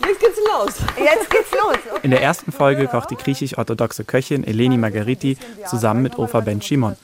Jetzt geht's los. Jetzt geht's los. Okay. In der ersten Folge kocht die griechisch-orthodoxe Köchin Eleni Margariti zusammen mit Ofer Ben Shimon.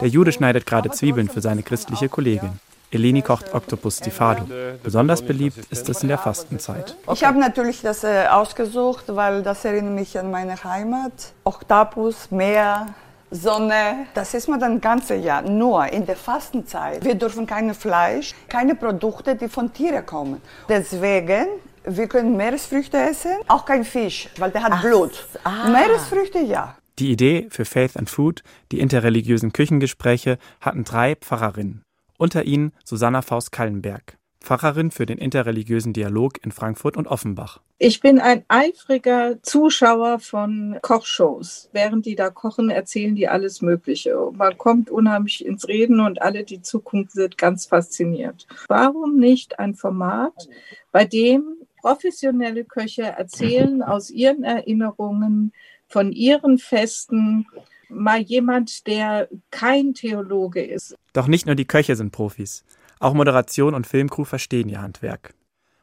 Der Jude schneidet gerade Zwiebeln für seine christliche Kollegin. Eleni kocht Octopus Stifado. Besonders beliebt ist es in der Fastenzeit. Ich habe natürlich das äh, ausgesucht, weil das erinnert mich an meine Heimat. Oktopus, Meer, Sonne. Das ist man dann ganze Jahr. Nur in der Fastenzeit. Wir dürfen kein Fleisch, keine Produkte, die von Tieren kommen. Deswegen wir können Meeresfrüchte essen, auch kein Fisch, weil der hat Ach, Blut. Ah. Meeresfrüchte ja. Die Idee für Faith and Food, die interreligiösen Küchengespräche, hatten drei Pfarrerinnen. Unter ihnen Susanna Faust-Kallenberg, Pfarrerin für den interreligiösen Dialog in Frankfurt und Offenbach. Ich bin ein eifriger Zuschauer von Kochshows. Während die da kochen, erzählen die alles Mögliche. Man kommt unheimlich ins Reden und alle, die zugucken, sind ganz fasziniert. Warum nicht ein Format, bei dem professionelle Köche erzählen aus ihren Erinnerungen, von ihren Festen, mal jemand, der kein Theologe ist. Doch nicht nur die Köche sind Profis. Auch Moderation und Filmcrew verstehen ihr Handwerk.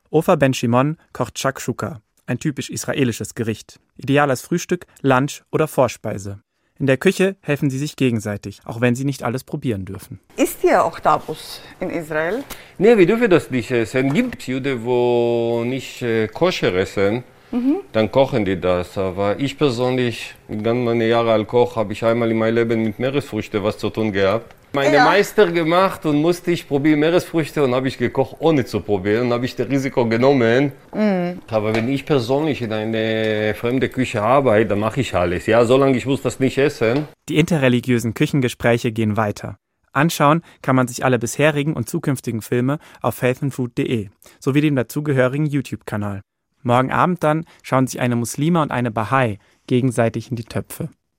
Ofer Ben Shimon kocht Shakshuka, ein typisch israelisches Gericht. Ideal als Frühstück, Lunch oder Vorspeise. In der Küche helfen sie sich gegenseitig, auch wenn sie nicht alles probieren dürfen. Ist hier auch Tabus in Israel? Nee, wir dürfen das nicht essen. Es gibt Juden, die nicht äh, koscher essen. Mhm. Dann kochen die das. Aber ich persönlich, mit ganz meine Jahre als Koch, habe ich einmal in meinem Leben mit Meeresfrüchten was zu tun gehabt meine ja. Meister gemacht und musste ich probieren Meeresfrüchte und habe ich gekocht, ohne zu probieren. Und habe ich das Risiko genommen. Mhm. Aber wenn ich persönlich in eine fremde Küche arbeite, dann mache ich alles. Ja, solange ich muss das nicht essen. Die interreligiösen Küchengespräche gehen weiter. Anschauen kann man sich alle bisherigen und zukünftigen Filme auf faithandfood.de sowie dem dazugehörigen YouTube-Kanal. Morgen Abend dann schauen sich eine Muslima und eine Bahai gegenseitig in die Töpfe.